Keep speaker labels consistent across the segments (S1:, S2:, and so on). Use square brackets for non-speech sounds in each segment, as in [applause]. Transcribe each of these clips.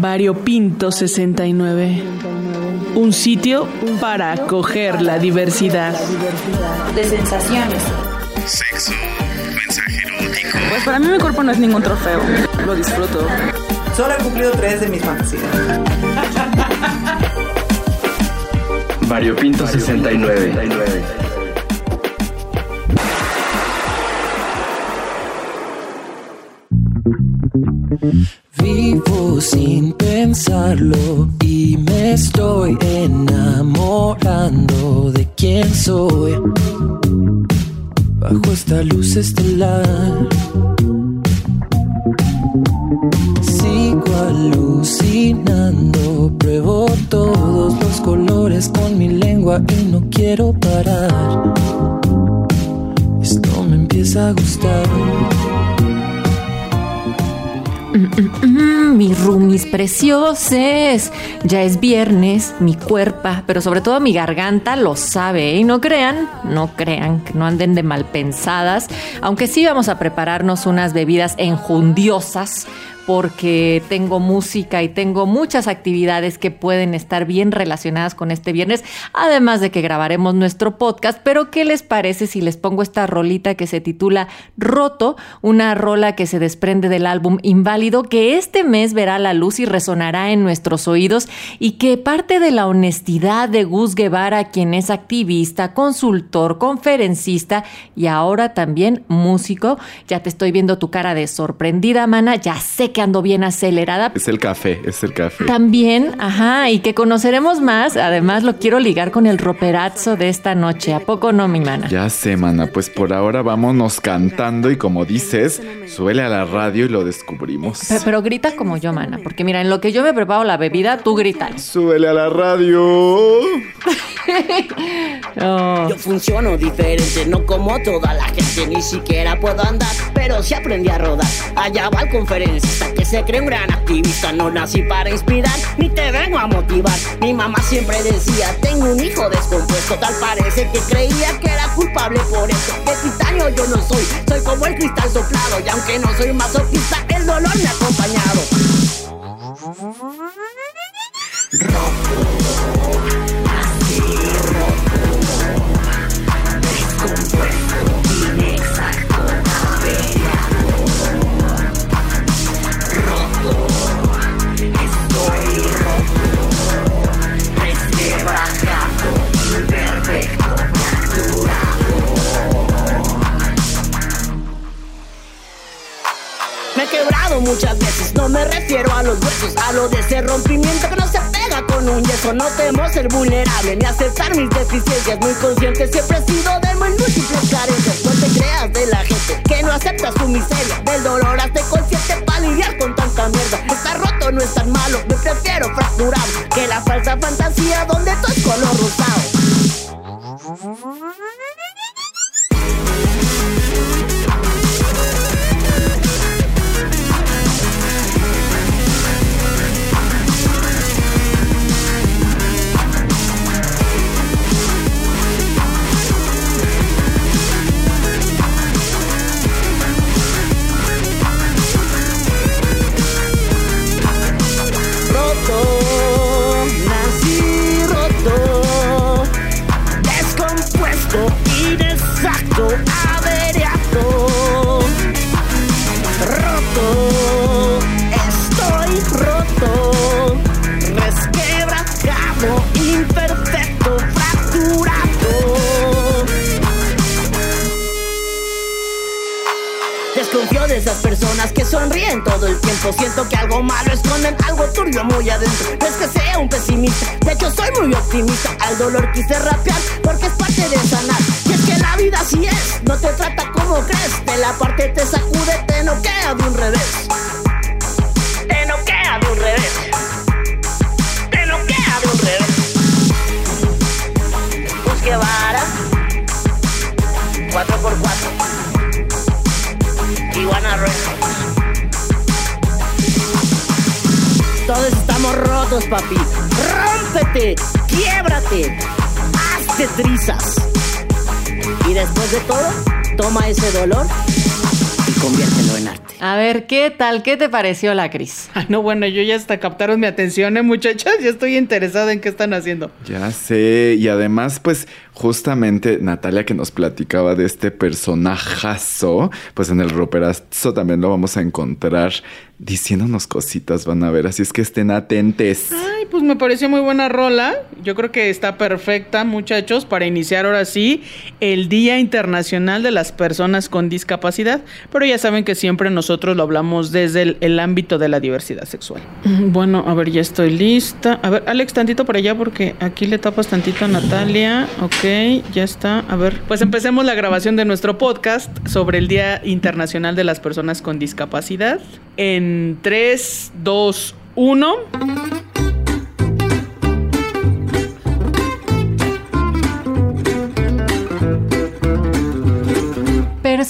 S1: Variopinto 69. Un sitio para acoger la diversidad.
S2: De sensaciones.
S3: Sexo, mensaje erótico.
S4: Pues para mí mi cuerpo no es ningún trofeo. Lo disfruto.
S5: Solo he cumplido tres de mis fantasías. [laughs]
S6: Variopinto 69.
S7: Vivo sin pensarlo y me estoy enamorando de quién soy. Bajo esta luz estelar. Sigo alucinando, pruebo todos los colores con mi lengua y no quiero parar. Esto me empieza a gustar.
S8: Mm, mis roomies precioses. Ya es viernes, mi cuerpo, pero sobre todo mi garganta lo sabe. ¿eh? Y no crean, no crean, que no anden de mal pensadas. Aunque sí vamos a prepararnos unas bebidas enjundiosas porque tengo música y tengo muchas actividades que pueden estar bien relacionadas con este viernes, además de que grabaremos nuestro podcast. Pero, ¿qué les parece si les pongo esta rolita que se titula Roto, una rola que se desprende del álbum Inválido, que este mes verá la luz y resonará en nuestros oídos y que parte de la honestidad de Gus Guevara, quien es activista, consultor, conferencista y ahora también músico? Ya te estoy viendo tu cara de sorprendida, mana, ya sé que ando bien acelerada.
S9: Es el café, es el café.
S8: También, ajá, y que conoceremos más. Además, lo quiero ligar con el roperazo de esta noche. ¿A poco no, mi mana?
S9: Ya sé, mana. Pues por ahora vámonos cantando y como dices, suele a la radio y lo descubrimos.
S8: Pero, pero grita como yo, mana. Porque mira, en lo que yo me preparo la bebida, tú gritas.
S9: Súbele a la radio. [laughs]
S8: Oh.
S10: Yo funciono diferente, no como toda la gente, ni siquiera puedo andar, pero sí aprendí a rodar. Allá va el conferencista que se cree un gran activista, no nací para inspirar, ni te vengo a motivar. Mi mamá siempre decía, tengo un hijo descompuesto, tal parece que creía que era culpable por eso. De titanio yo no soy, soy como el cristal soplado, y aunque no soy masoquista, el dolor me ha acompañado. Me he quebrado muchas veces, no me refiero a los huesos, a lo de ese rompimiento que no se pega con un yeso. No temo ser vulnerable ni aceptar mis deficiencias. Muy consciente siempre he sido de mis múltiples carencias. No te creas de la gente que no acepta su miseria. Del dolor hazte consciente para lidiar con tanta mierda. Está roto, no es tan malo, me prefiero fracturar que la falsa fantasía donde todo es color rosado. ます。Tiempo. Siento que algo malo esconden, algo turbio muy adentro. No es que sea un pesimista, de hecho soy muy optimista. Al dolor quise rapear porque es parte de sanar. Y es que la vida así es, no te trata como crees. De la parte te sacude, te noquea de un revés. Te noquea de un revés. Te noquea de un revés. Busque vara. 4x4. Iguana Records. Todos estamos rotos, papi. Rómpete, quiébrate, hazte trizas. Y después de todo, toma ese dolor y conviértelo en arte.
S8: A ver, ¿qué tal? ¿Qué te pareció la Cris?
S1: Ay, no, bueno, yo ya hasta captaron mi atención, ¿eh, muchachas? Ya estoy interesada en qué están haciendo.
S9: Ya sé, y además, pues, justamente Natalia que nos platicaba de este personajazo, pues en el roperazo también lo vamos a encontrar diciéndonos cositas, van a ver, así es que estén atentes.
S1: Ay, pues me pareció muy buena rola. Yo creo que está perfecta, muchachos, para iniciar ahora sí el Día Internacional de las Personas con Discapacidad. Pero ya saben que siempre nosotros lo hablamos desde el, el ámbito de la diversidad sexual. Bueno, a ver, ya estoy lista. A ver, Alex, tantito para allá porque aquí le tapas tantito a Natalia. Ok, ya está. A ver, pues empecemos la grabación de nuestro podcast sobre el Día Internacional de las Personas con Discapacidad. En 3, 2, 1.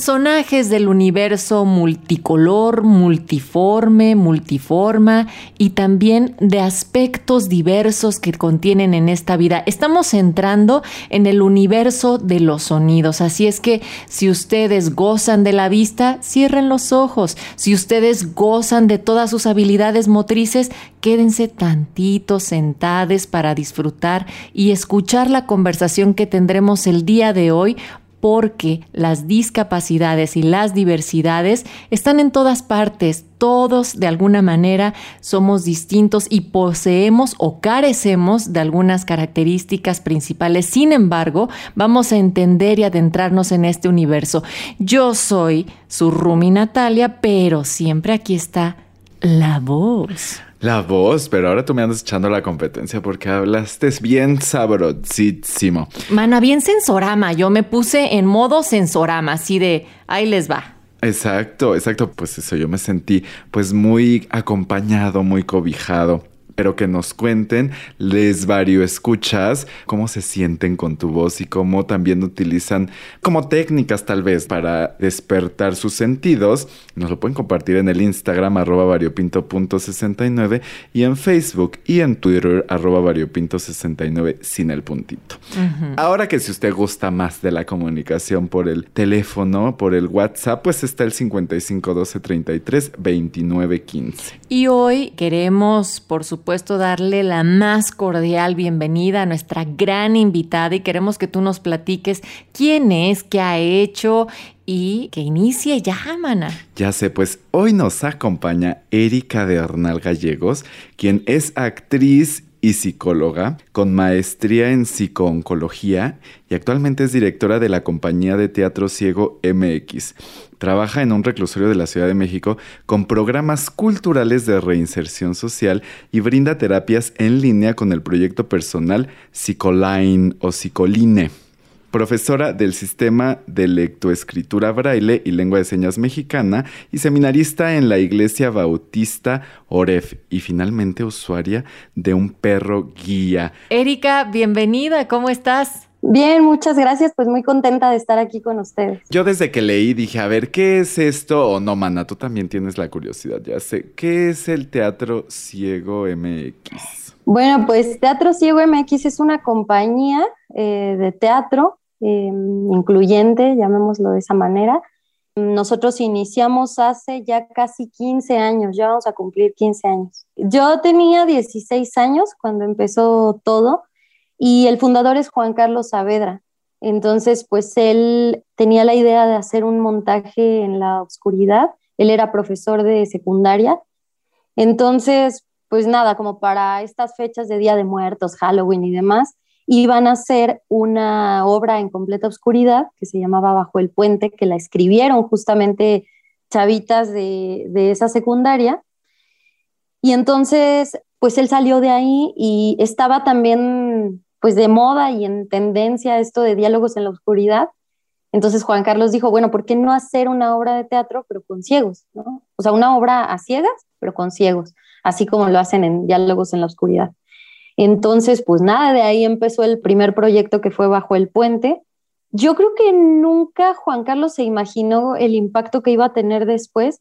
S8: Personajes del universo multicolor, multiforme, multiforma y también de aspectos diversos que contienen en esta vida. Estamos entrando en el universo de los sonidos, así es que si ustedes gozan de la vista, cierren los ojos. Si ustedes gozan de todas sus habilidades motrices, quédense tantito sentades para disfrutar y escuchar la conversación que tendremos el día de hoy porque las discapacidades y las diversidades están en todas partes. Todos de alguna manera somos distintos y poseemos o carecemos de algunas características principales. Sin embargo, vamos a entender y adentrarnos en este universo. Yo soy su Rumi Natalia, pero siempre aquí está la voz.
S9: La voz, pero ahora tú me andas echando la competencia porque hablaste bien sabrosísimo.
S8: Mana, bien sensorama. Yo me puse en modo sensorama, así de ahí les va.
S9: Exacto, exacto. Pues eso, yo me sentí pues muy acompañado, muy cobijado. Pero que nos cuenten, les vario escuchas, cómo se sienten con tu voz y cómo también utilizan como técnicas tal vez para despertar sus sentidos. Nos lo pueden compartir en el Instagram arroba variopinto.69 y en Facebook y en Twitter arroba variopinto69 sin el puntito. Ahora que si usted gusta más de la comunicación por el teléfono, por el WhatsApp, pues está el 55 12 33 29 15.
S8: Y hoy queremos, por supuesto, darle la más cordial bienvenida a nuestra gran invitada y queremos que tú nos platiques quién es, qué ha hecho y que inicie ya, mana.
S9: Ya sé, pues hoy nos acompaña Erika de Arnal Gallegos, quien es actriz y psicóloga con maestría en psicooncología y actualmente es directora de la compañía de teatro ciego MX. Trabaja en un reclusorio de la Ciudad de México con programas culturales de reinserción social y brinda terapias en línea con el proyecto personal Psicoline o Psicoline profesora del Sistema de Lectoescritura Braille y Lengua de Señas Mexicana y seminarista en la Iglesia Bautista Oref y finalmente usuaria de un perro guía.
S8: Erika, bienvenida, ¿cómo estás?
S11: Bien, muchas gracias, pues muy contenta de estar aquí con ustedes.
S9: Yo desde que leí dije, a ver, ¿qué es esto? O no, mana, tú también tienes la curiosidad, ya sé. ¿Qué es el Teatro Ciego MX?
S11: Bueno, pues Teatro Ciego MX es una compañía eh, de teatro eh, incluyente, llamémoslo de esa manera. Nosotros iniciamos hace ya casi 15 años, ya vamos a cumplir 15 años. Yo tenía 16 años cuando empezó todo y el fundador es Juan Carlos Saavedra. Entonces, pues él tenía la idea de hacer un montaje en la oscuridad. Él era profesor de secundaria. Entonces, pues nada, como para estas fechas de Día de Muertos, Halloween y demás, iban a hacer una obra en completa oscuridad que se llamaba Bajo el Puente, que la escribieron justamente chavitas de, esa secundaria. Y entonces, pues él salió de ahí y estaba también pues de moda y en tendencia esto de diálogos en la oscuridad. Entonces Juan Carlos dijo, bueno, ¿por qué no hacer una obra de teatro pero con ciegos? ¿no? O sea, una obra a ciegas pero con ciegos, así como lo hacen en diálogos en la oscuridad. Entonces, pues nada, de ahí empezó el primer proyecto que fue Bajo el Puente. Yo creo que nunca Juan Carlos se imaginó el impacto que iba a tener después,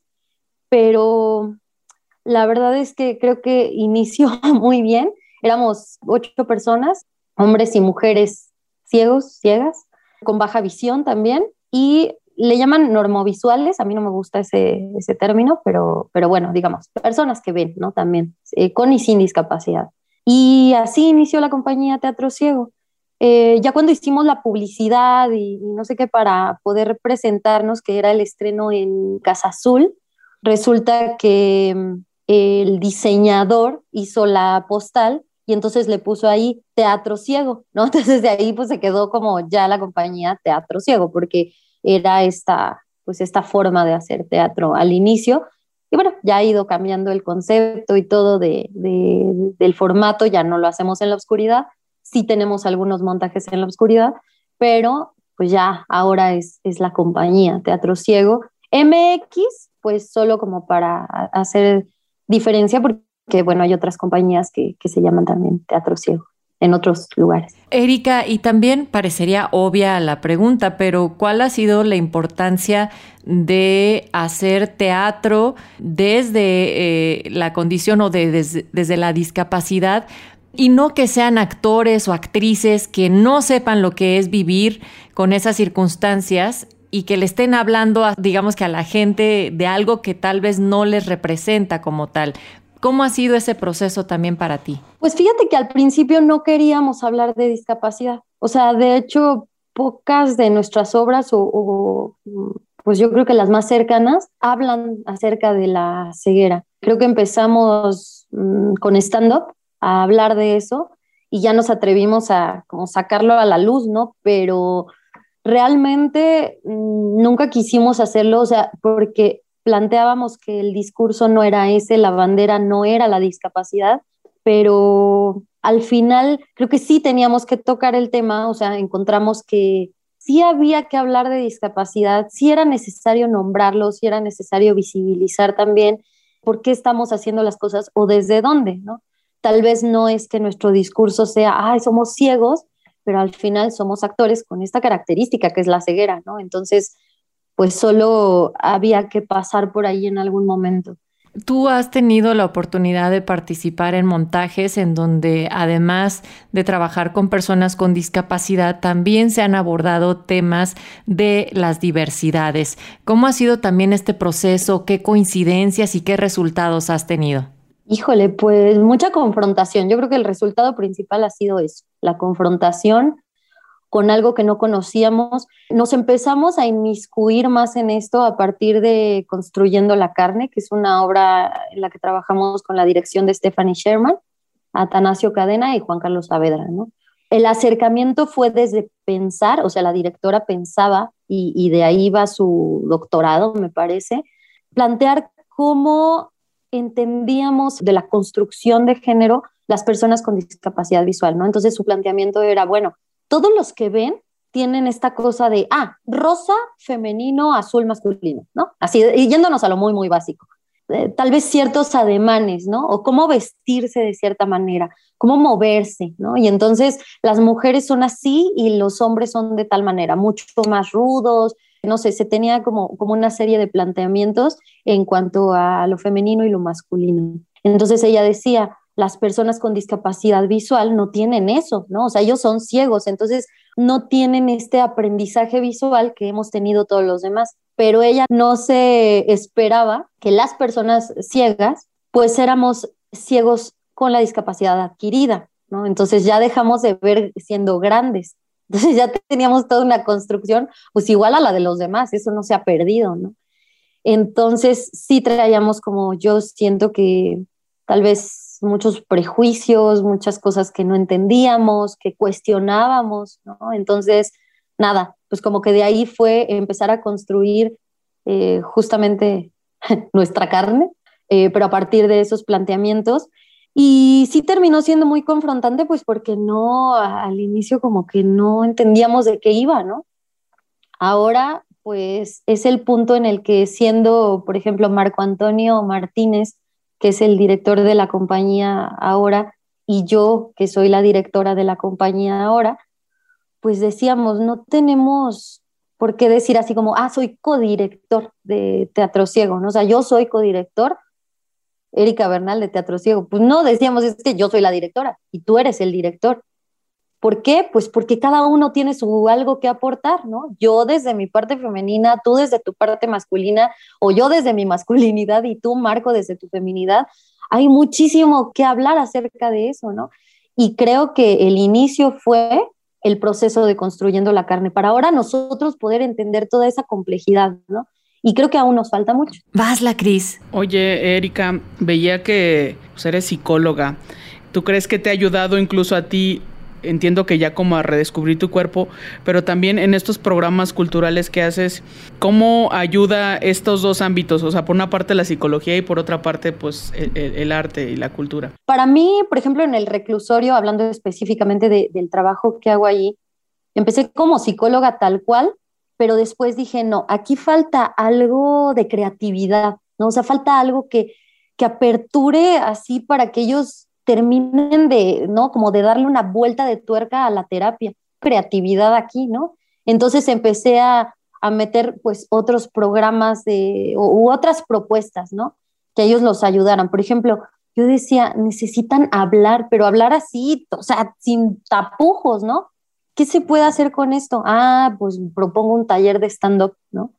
S11: pero la verdad es que creo que [laughs] inició [laughs] muy bien. Éramos ocho personas, hombres y mujeres ciegos, ciegas, con baja visión también. Y le llaman normovisuales, a mí no me gusta ese, término, pero, pero bueno, digamos, personas que ven, ¿no? También, eh, con y sin discapacidad. Y así inició la compañía Teatro Ciego. Eh, ya cuando hicimos la publicidad y, y, no sé qué para poder presentarnos, que era el estreno en Casa Azul, resulta que mm, el diseñador hizo la postal y entonces le puso ahí Teatro Ciego, ¿no? [laughs] Entonces de ahí pues se quedó como ya la compañía Teatro Ciego, porque era esta, pues esta forma de hacer teatro al inicio. Y bueno, ya ha ido cambiando el concepto y todo de, de, del formato, ya no lo hacemos en la oscuridad, sí tenemos algunos montajes en la oscuridad, pero pues ya ahora es, es la compañía Teatro Ciego. MX, pues solo como para hacer diferencia, porque bueno, hay otras compañías que, que se llaman también Teatro Ciego en otros lugares.
S8: Erika, y también parecería obvia la pregunta, pero ¿cuál ha sido la importancia de hacer teatro desde eh, la condición o de, desde, la discapacidad? y no que sean actores o actrices que no sepan lo que es vivir con esas circunstancias y que le estén hablando, digamos que a la gente de algo que tal vez no les representa como tal. ¿Cómo ha sido ese proceso también para ti?
S11: Pues fíjate que al principio no queríamos hablar de discapacidad. O sea, de hecho, pocas de nuestras obras, o, o pues yo creo que las más cercanas, hablan acerca de la ceguera. Creo que empezamos mmm, con stand-up a hablar de eso y ya nos atrevimos a como sacarlo a la luz, ¿no? Pero realmente mmm, nunca quisimos hacerlo, o sea, porque planteábamos que el discurso no era ese, la bandera no era la discapacidad, pero al final creo que sí teníamos que tocar el tema, o sea, encontramos que sí había que hablar de discapacidad, sí era necesario nombrarlo, sí era necesario visibilizar también por qué estamos haciendo las cosas o desde dónde, ¿no? Tal vez no es que nuestro discurso sea, ay, somos ciegos, pero al final somos actores con esta característica que es la ceguera, ¿no? Entonces, pues solo había que pasar por ahí en algún momento.
S8: Tú has tenido la oportunidad de participar en montajes en donde además de trabajar con personas con discapacidad, también se han abordado temas de las diversidades. ¿Cómo ha sido también este proceso? ¿Qué coincidencias y qué resultados has tenido?
S11: Híjole, pues mucha confrontación. Yo creo que el resultado principal ha sido eso, la confrontación con algo que no conocíamos. Nos empezamos a inmiscuir más en esto a partir de Construyendo la Carne, que es una obra en la que trabajamos con la dirección de Stephanie Sherman, Atanasio Cadena y Juan Carlos Saavedra. ¿no? El acercamiento fue desde pensar, o sea, la directora pensaba, y, y de ahí va su doctorado, me parece, plantear cómo entendíamos de la construcción de género las personas con discapacidad visual, ¿no? Entonces su planteamiento era, bueno, todos los que ven tienen esta cosa de, ah, rosa, femenino, azul, masculino, ¿no? Así, yéndonos a lo muy, muy básico. Eh, tal vez ciertos ademanes, ¿no? O cómo vestirse de cierta manera, cómo moverse, ¿no? Y entonces las mujeres son así y los hombres son de tal manera, mucho más rudos, no sé, se tenía como, como una serie de planteamientos en cuanto a lo femenino y lo masculino. Entonces ella decía, las personas con discapacidad visual no tienen eso, ¿no? O sea, ellos son ciegos, entonces no tienen este aprendizaje visual que hemos tenido todos los demás. Pero ella no se esperaba que las personas ciegas, pues éramos ciegos con la discapacidad adquirida, ¿no? Entonces ya dejamos de ver siendo grandes. Entonces ya teníamos toda una construcción, pues igual a la de los demás, eso no se ha perdido, ¿no? Entonces sí traíamos como yo siento que tal vez muchos prejuicios, muchas cosas que no entendíamos, que cuestionábamos, ¿no? Entonces, nada, pues como que de ahí fue empezar a construir eh, justamente [laughs] nuestra carne, eh, pero a partir de esos planteamientos. Y sí terminó siendo muy confrontante, pues porque no, al inicio como que no entendíamos de qué iba, ¿no? Ahora, pues es el punto en el que siendo, por ejemplo, Marco Antonio Martínez, que es el director de la compañía ahora, y yo, que soy la directora de la compañía ahora, pues decíamos, no tenemos por qué decir así como, ah, soy codirector de Teatro Ciego, ¿no? O sea, yo soy codirector, Erika Bernal de Teatro Ciego. Pues no, decíamos, es que yo soy la directora y tú eres el director. ¿Por qué? Pues porque cada uno tiene su algo que aportar, ¿no? Yo desde mi parte femenina, tú desde tu parte masculina, o yo desde mi masculinidad y tú, Marco, desde tu feminidad. Hay muchísimo que hablar acerca de eso, ¿no? Y creo que el inicio fue el proceso de construyendo la carne, para ahora nosotros poder entender toda esa complejidad, ¿no? Y creo que aún nos falta mucho.
S8: Vas, la Cris.
S1: Oye, Erika, veía que pues, eres psicóloga. ¿Tú crees que te ha ayudado incluso a ti entiendo que ya como a redescubrir tu cuerpo, pero también en estos programas culturales que haces, ¿cómo ayuda estos dos ámbitos? O sea, por una parte la psicología y por otra parte, pues, el, arte y la cultura.
S11: Para mí, por ejemplo, en el reclusorio, hablando específicamente del trabajo que hago allí, empecé como psicóloga tal cual, pero después dije, no, aquí falta algo de creatividad, ¿no? O sea, falta algo que, que aperture así para que ellos terminen de, ¿no? Como de darle una vuelta de tuerca a la terapia, creatividad aquí, ¿no? Entonces empecé a, a meter pues otros programas de, u, otras propuestas, ¿no? Que ellos los ayudaran. Por ejemplo, yo decía, necesitan hablar, pero hablar así, o sea, sin tapujos, ¿no? ¿Qué se puede hacer con esto? Ah, pues propongo un taller de stand-up, ¿no?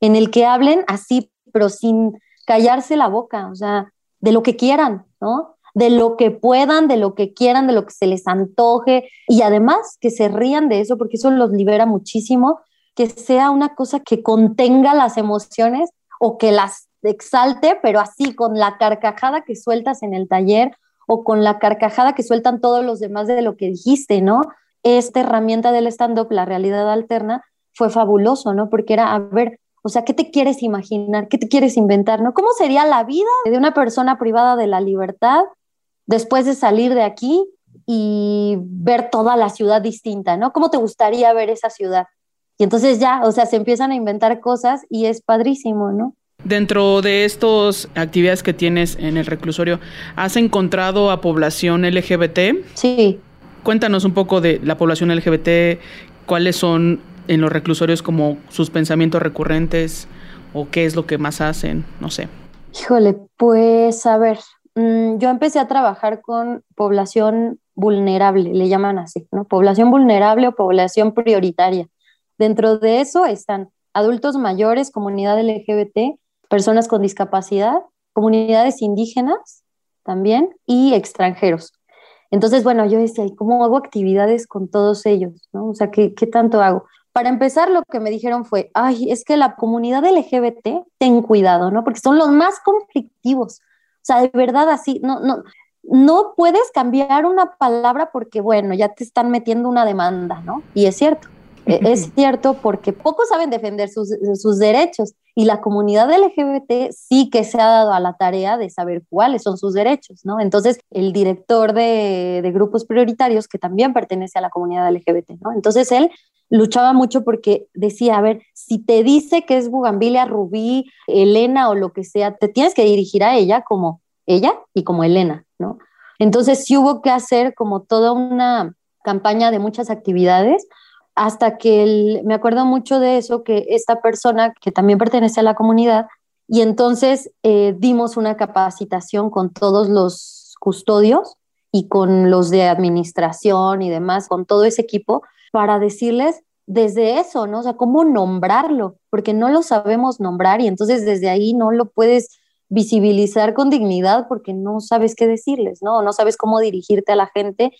S11: En el que hablen así, pero sin callarse la boca, o sea, de lo que quieran, ¿no? De lo que puedan, de lo que quieran, de lo que se les antoje y además que se rían de eso porque eso los libera muchísimo, que sea una cosa que contenga las emociones o que las exalte, pero así con la carcajada que sueltas en el taller o con la carcajada que sueltan todos los demás de lo que dijiste, ¿no? Esta herramienta del stand-up, la realidad alterna, fue fabuloso, ¿no? Porque era, a ver, o sea, ¿qué te quieres imaginar? ¿Qué te quieres inventar? ¿No? ¿Cómo sería la vida de una persona privada de la libertad después de salir de aquí y ver toda la ciudad distinta, ¿no? ¿Cómo te gustaría ver esa ciudad? Y entonces ya, o sea, se empiezan a inventar cosas y es padrísimo, ¿no?
S1: Dentro de estas actividades que tienes en el reclusorio, ¿has encontrado a población LGBT?
S11: Sí.
S1: Cuéntanos un poco de la población LGBT, cuáles son en los reclusorios como sus pensamientos recurrentes o qué es lo que más hacen, no sé.
S11: Híjole, pues a ver, yo empecé a trabajar con población vulnerable, le llaman así, ¿no? Población vulnerable o población prioritaria. Dentro de eso están adultos mayores, comunidad LGBT, personas con discapacidad, comunidades indígenas también y extranjeros. Entonces, bueno, yo decía, ¿cómo hago actividades con todos ellos? ¿no? O sea, ¿qué, ¿qué tanto hago? Para empezar, lo que me dijeron fue, ay, es que la comunidad LGBT, ten cuidado, ¿no? Porque son los más conflictivos sea, de verdad así, no, no, no puedes cambiar una palabra porque, bueno, ya te están metiendo una demanda, ¿no? Y es cierto, e, es cierto porque pocos saben defender sus, sus, derechos y la comunidad LGBT sí que se ha dado a la tarea de saber cuáles son sus derechos, ¿no? Entonces, el director de, grupos prioritarios, que también pertenece a la comunidad LGBT, ¿no? Entonces, él luchaba mucho porque decía, a ver, si te dice que es Bugambilia, Rubí, Elena o lo que sea, te tienes que dirigir a ella como ella y como Elena, ¿no? Entonces sí hubo que hacer como toda una campaña de muchas actividades hasta que me acuerdo mucho de eso, que esta persona que también pertenece a la comunidad, y entonces eh, dimos una capacitación con todos los custodios y con los de administración y demás, con todo ese equipo, para decirles desde eso, ¿no? O sea, cómo nombrarlo, porque no lo sabemos nombrar y entonces desde ahí no lo puedes visibilizar con dignidad porque no sabes qué decirles, ¿no? No sabes cómo dirigirte a la gente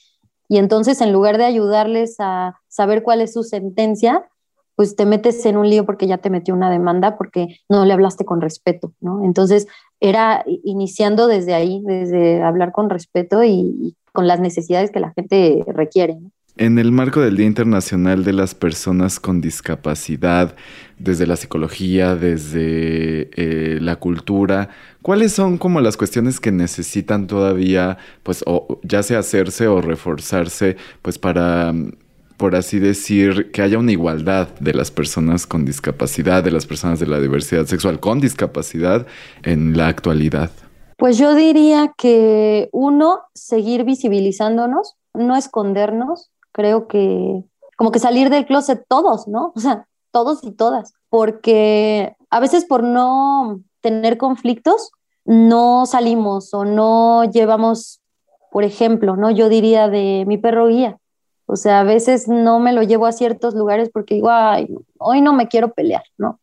S11: y entonces en lugar de ayudarles a saber cuál es su sentencia, pues te metes en un lío porque ya te metió una demanda porque no le hablaste con respeto, ¿no? Entonces era iniciando desde ahí, desde hablar con respeto y, con las necesidades que la gente requiere. ¿no?
S9: En el marco del Día Internacional de las Personas con Discapacidad, desde la psicología, desde eh, la cultura, ¿cuáles son como las cuestiones que necesitan todavía, pues, ya sea hacerse o reforzarse, pues, para, por así decir, que haya una igualdad de las personas con discapacidad, de las personas de la diversidad sexual con discapacidad en la actualidad?
S11: Pues yo diría que uno, seguir visibilizándonos, no escondernos, creo que como que salir del closet todos, ¿no? [laughs] O sea, todos y todas, porque a veces por no tener conflictos, no salimos o no llevamos, por ejemplo, ¿no? Yo diría de mi perro guía, O sea, a veces no me lo llevo a ciertos lugares porque digo, ay, hoy no me quiero pelear, ¿no?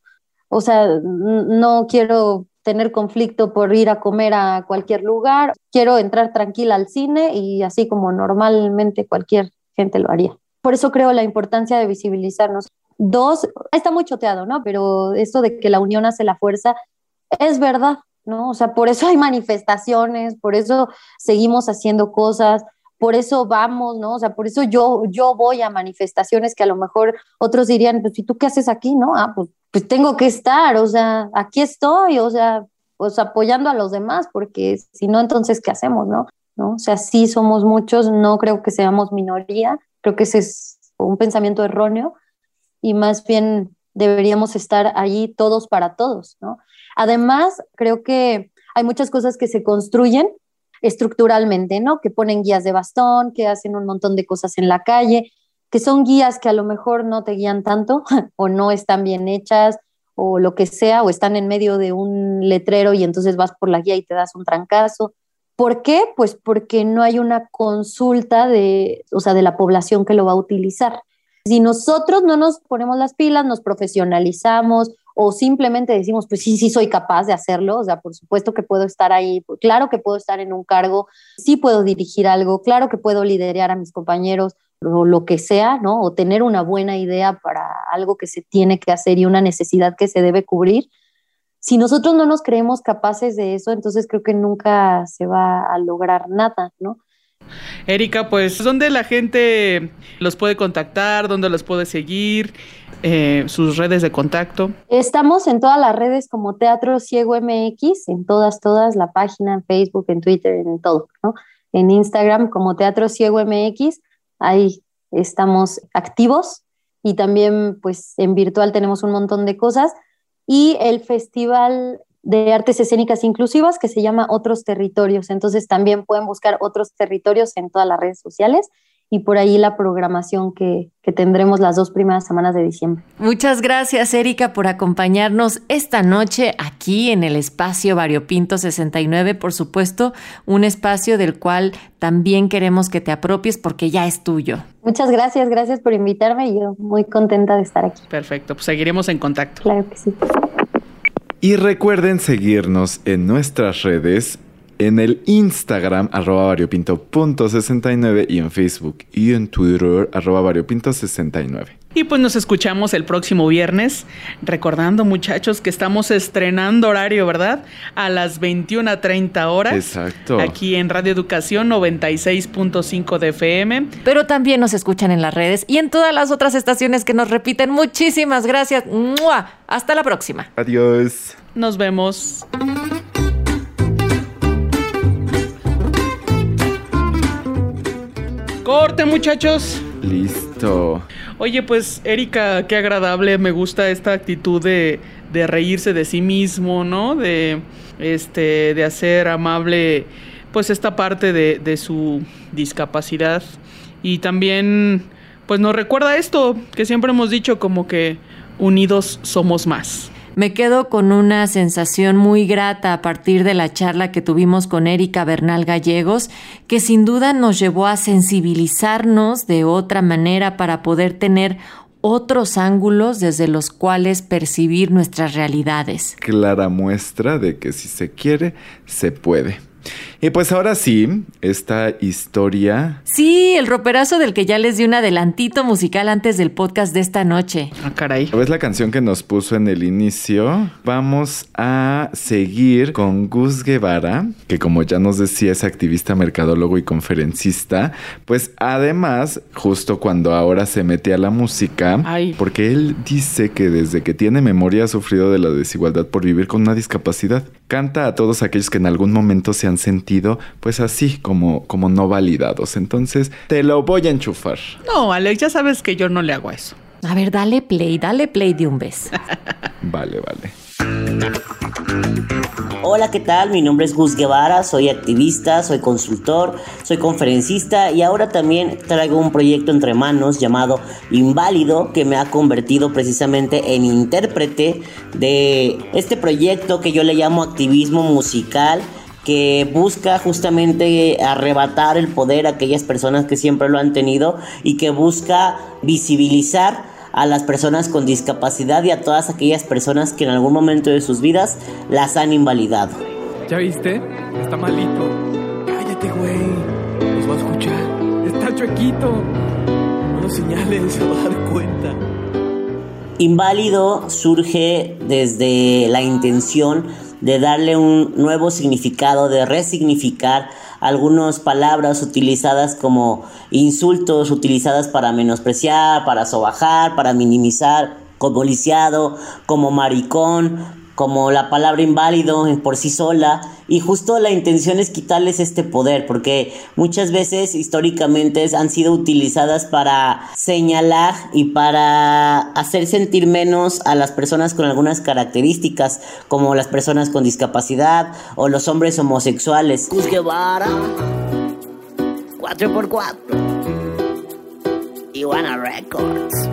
S11: O sea, no quiero tener conflicto por ir a comer a cualquier lugar, quiero entrar tranquila al cine y así como normalmente cualquier gente lo haría. Por eso creo la importancia de visibilizarnos. Dos, está muy choteado, ¿no? Pero esto de que la unión hace la fuerza es verdad, ¿no? O sea, por eso hay manifestaciones, por eso seguimos haciendo cosas, por eso vamos, ¿no? O sea, por eso yo, yo voy a manifestaciones que a lo mejor otros dirían, pues, ¿y tú qué haces aquí, no? Ah, pues, pues tengo que estar, o sea, aquí estoy, o sea, pues apoyando a los demás, porque si no, entonces, ¿qué hacemos, no? ¿No? O sea, sí somos muchos, no creo que seamos minoría, creo que ese es un pensamiento erróneo y más bien deberíamos estar allí todos para todos, ¿no? Además, creo que hay muchas cosas que se construyen estructuralmente, ¿no? Que ponen guías de bastón, que hacen un montón de cosas en la calle, que son guías que a lo mejor no te guían tanto [laughs] o no están bien hechas o lo que sea, o están en medio de un letrero y entonces vas por la guía y te das un trancazo. ¿Por qué? Pues porque no hay una consulta de, o sea, de la población que lo va a utilizar. Si nosotros no nos ponemos las pilas, nos profesionalizamos o simplemente decimos, pues sí, sí soy capaz de hacerlo, o sea, por supuesto que puedo estar ahí, claro que puedo estar en un cargo, sí puedo dirigir algo, claro que puedo liderar a mis compañeros o lo que sea, ¿no? O tener una buena idea para algo que se tiene que hacer y una necesidad que se debe cubrir. Si nosotros no nos creemos capaces de eso, entonces creo que nunca se va a lograr nada, ¿no?
S1: Erika, pues, ¿dónde la gente los puede contactar? ¿Dónde los puede seguir? Eh, sus redes de contacto.
S11: Estamos en todas las redes como Teatro Ciego MX, en todas, todas, la página, en Facebook, en Twitter, en todo, ¿no? En Instagram como Teatro Ciego MX, ahí estamos activos y también pues en virtual tenemos un montón de cosas y el Festival de Artes Escénicas Inclusivas que se llama Otros Territorios. Entonces también pueden buscar otros territorios en todas las redes sociales y por ahí la programación que, que, tendremos las dos primeras semanas de diciembre.
S8: Muchas gracias, Erika, por acompañarnos esta noche aquí en el espacio Variopinto 69, por supuesto, un espacio del cual también queremos que te apropies porque ya es tuyo.
S11: Muchas gracias, gracias por invitarme y yo muy contenta de estar aquí.
S1: Perfecto, pues seguiremos en contacto.
S11: Claro que sí.
S9: Y recuerden seguirnos en nuestras redes, en el Instagram arroba variopinto.69 y en Facebook y en Twitter arroba variopinto69.
S1: Y pues nos escuchamos el próximo viernes, recordando muchachos que estamos estrenando horario, ¿verdad? A las 21.30 horas.
S9: Exacto.
S1: Aquí en Radio Educación 96.5 de FM.
S8: Pero también nos escuchan en las redes y en todas las otras estaciones que nos repiten. Muchísimas gracias. Hasta la próxima.
S9: Adiós.
S1: Nos vemos. Corte, muchachos.
S9: Listo.
S1: Oye, pues, Erika, qué agradable. Me gusta esta actitud de, de reírse de sí mismo, ¿no? De, este, de hacer amable, pues, esta parte de, de su discapacidad. Y también, pues, nos recuerda esto que siempre hemos dicho, como que unidos somos más.
S8: Me quedo con una sensación muy grata a partir de la charla que tuvimos con Erika Bernal Gallegos, que sin duda nos llevó a sensibilizarnos de otra manera para poder tener otros ángulos desde los cuales percibir nuestras realidades.
S9: Clara muestra de que si se quiere, se puede. Y pues ahora sí, esta historia.
S8: Sí, el roperazo del que ya les di un adelantito musical antes del podcast de esta noche.
S1: Ah, caray.
S9: ¿Ves la canción que nos puso en el inicio? Vamos a seguir con Gus Guevara, que como ya nos decía es activista, mercadólogo y conferencista. Pues además, justo cuando ahora se mete a la música,
S1: Ay.
S9: porque él dice que desde que tiene memoria ha sufrido de la desigualdad por vivir con una discapacidad. Canta a todos aquellos que en algún momento se han sentido pues así como, como no validados. Entonces te lo voy a enchufar.
S1: No, Alex, ya sabes que yo no le hago eso.
S8: A ver, dale play, dale play de un vez. [laughs]
S9: vale, vale.
S12: Hola, ¿qué tal? Mi nombre es Gus Guevara, soy activista, soy consultor, soy conferencista y ahora también traigo un proyecto entre manos llamado Inválido que me ha convertido precisamente en intérprete de este proyecto que yo le llamo activismo musical que busca justamente arrebatar el poder a aquellas personas que siempre lo han tenido y que busca visibilizar a las personas con discapacidad y a todas aquellas personas que en algún momento de sus vidas las han invalidado.
S13: ¿Ya viste? Está malito. Cállate, güey. Nos va a escuchar. Está chuequito. No señales, [laughs] se va a dar cuenta.
S12: Inválido surge desde la intención de darle un nuevo significado, de resignificar algunas palabras utilizadas como insultos, utilizadas para menospreciar, para sobajar, para minimizar, como lisiado, como maricón, como la palabra inválido por sí sola y justo la intención es quitarles este poder porque muchas veces históricamente han sido utilizadas para señalar y para hacer sentir menos a las personas con algunas características como las personas con discapacidad o los hombres homosexuales.
S10: 4x4 Iguana Records.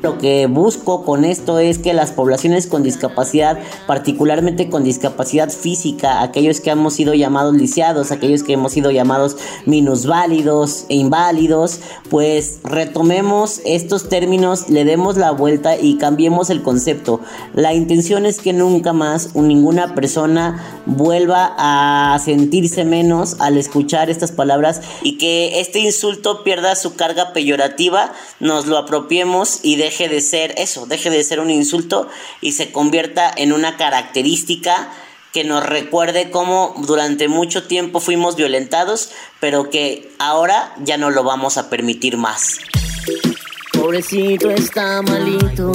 S12: Lo que busco con esto es que las poblaciones con discapacidad, particularmente con discapacidad física, aquellos que hemos sido llamados lisiados, aquellos que hemos sido llamados minusválidos e inválidos, pues retomemos estos términos, le demos la vuelta y cambiemos el concepto. La intención es que nunca más ninguna persona vuelva a sentirse menos al escuchar estas palabras y que este insulto pierda su carga peyorativa, nos lo apropiemos y de deje de ser eso, deje de ser un insulto y se convierta en una característica que nos recuerde cómo durante mucho tiempo fuimos violentados, pero que ahora ya no lo vamos a permitir más.
S10: Pobrecito está malito.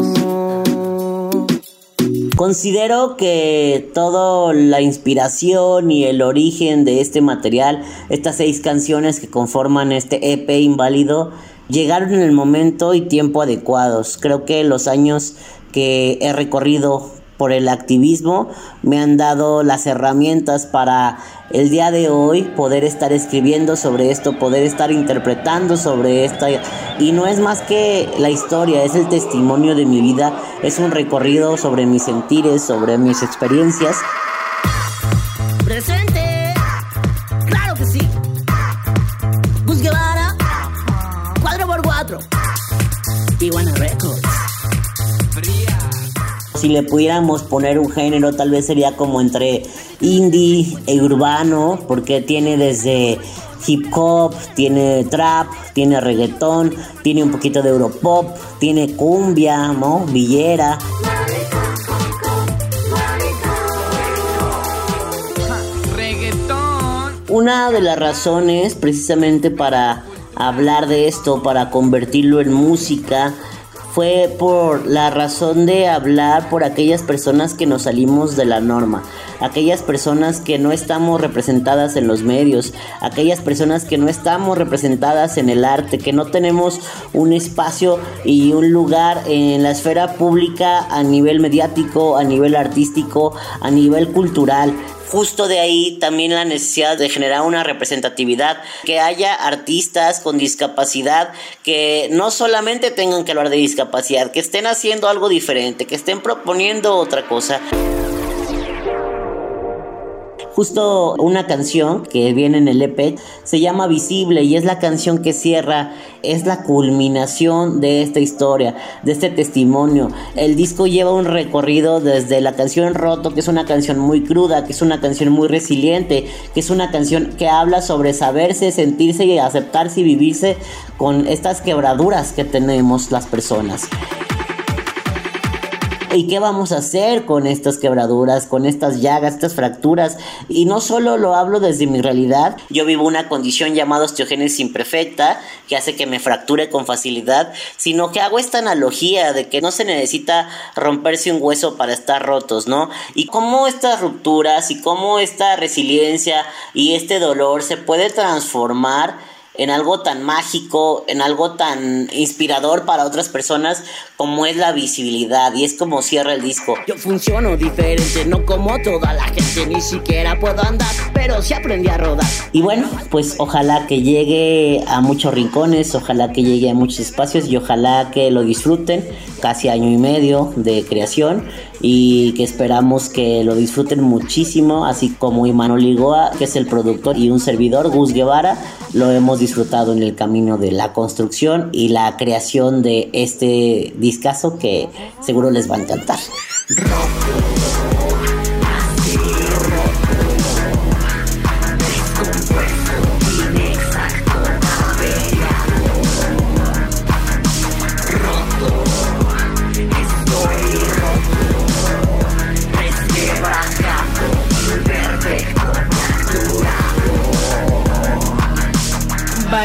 S12: Considero que toda la inspiración y el origen de este material, estas seis canciones que conforman este EP inválido, llegaron en el momento y tiempo adecuados. Creo que los años que he recorrido por el activismo me han dado las herramientas para el día de hoy poder estar escribiendo sobre esto, poder estar interpretando sobre esta y no es más que la historia, es el testimonio de mi vida, es un recorrido sobre mis sentires, sobre mis experiencias. Si le pudiéramos poner un género, tal vez sería como entre indie e urbano, porque tiene desde hip hop, tiene trap, tiene reggaetón, tiene un poquito de europop, tiene cumbia, ¿no? Villera. Una de las razones precisamente para hablar de esto, para convertirlo en música, fue por la razón de hablar por aquellas personas que nos salimos de la norma, aquellas personas que no estamos representadas en los medios, aquellas personas que no estamos representadas en el arte, que no tenemos un espacio y un lugar en la esfera pública a nivel mediático, a nivel artístico, a nivel cultural justo de ahí también la necesidad de generar una representatividad, que haya artistas con discapacidad que no solamente tengan que hablar de discapacidad, que estén haciendo algo diferente, que estén proponiendo otra cosa justo una canción que viene en el EP se llama Visible y es la canción que cierra, es la culminación de esta historia, de este testimonio. El disco lleva un recorrido desde la canción Roto, que es una canción muy cruda, que es una canción muy resiliente, que es una canción que habla sobre saberse, sentirse y aceptarse y vivirse con estas quebraduras que tenemos las personas. ¿Y qué vamos a hacer con estas quebraduras, con estas llagas, estas fracturas? Y no solo lo hablo desde mi realidad, yo vivo una condición llamada osteogénesis imperfecta, que hace que me fracture con facilidad, sino que hago esta analogía de que no se necesita romperse un hueso para estar rotos, ¿no? Y cómo estas rupturas y cómo esta resiliencia y este dolor se puede transformar en algo tan mágico, en algo tan inspirador para otras personas como es la visibilidad y es como cierra el disco.
S10: Yo funciono diferente, no como toda la gente, ni siquiera puedo andar, pero sí aprendí a rodar.
S12: Y bueno, pues ojalá que llegue a muchos rincones, ojalá que llegue a muchos espacios y ojalá que lo disfruten, casi año y medio de creación y que esperamos que lo disfruten muchísimo, así como Imanol Ligoa, que es el productor y un servidor, Gus Guevara, lo hemos disfrutado en el camino de la construcción y la creación de este discazo que seguro les va a encantar.